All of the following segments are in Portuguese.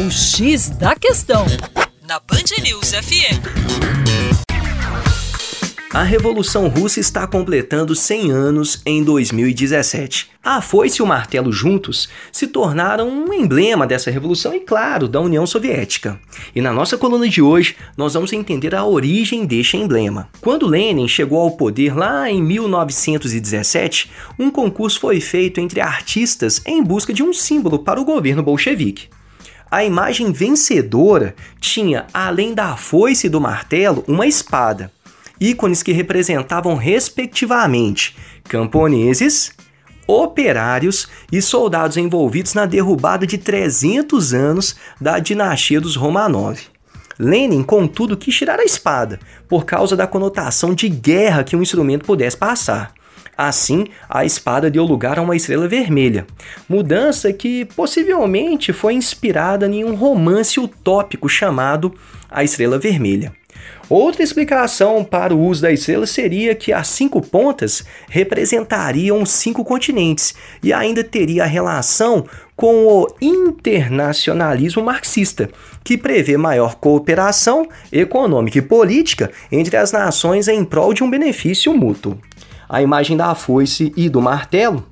O X da Questão, na Band News FM. A Revolução Russa está completando 100 anos em 2017. A foice e o martelo juntos se tornaram um emblema dessa revolução e, claro, da União Soviética. E na nossa coluna de hoje, nós vamos entender a origem deste emblema. Quando Lenin chegou ao poder lá em 1917, um concurso foi feito entre artistas em busca de um símbolo para o governo bolchevique. A imagem vencedora tinha, além da foice e do martelo, uma espada ícones que representavam respectivamente camponeses, operários e soldados envolvidos na derrubada de 300 anos da dinastia dos Romanov. Lenin, contudo, quis tirar a espada, por causa da conotação de guerra que um instrumento pudesse passar. Assim, a espada deu lugar a uma estrela vermelha, mudança que possivelmente foi inspirada em um romance utópico chamado A Estrela Vermelha. Outra explicação para o uso da estrela seria que as cinco pontas representariam cinco continentes e ainda teria relação com o internacionalismo marxista, que prevê maior cooperação econômica e política entre as nações em prol de um benefício mútuo. A imagem da foice e do martelo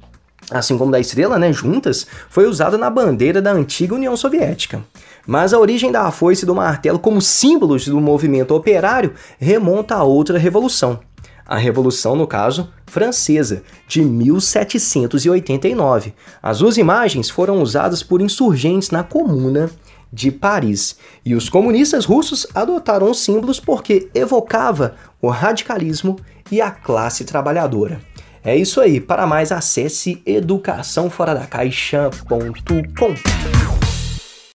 assim como da estrela, né, juntas, foi usada na bandeira da antiga União Soviética. Mas a origem da foice e do martelo como símbolos do movimento operário remonta a outra revolução. A Revolução, no caso, francesa, de 1789. As duas imagens foram usadas por insurgentes na Comuna de Paris. E os comunistas russos adotaram os símbolos porque evocava o radicalismo e a classe trabalhadora. É isso aí. Para mais, acesse educaçãoforadacaixa.com.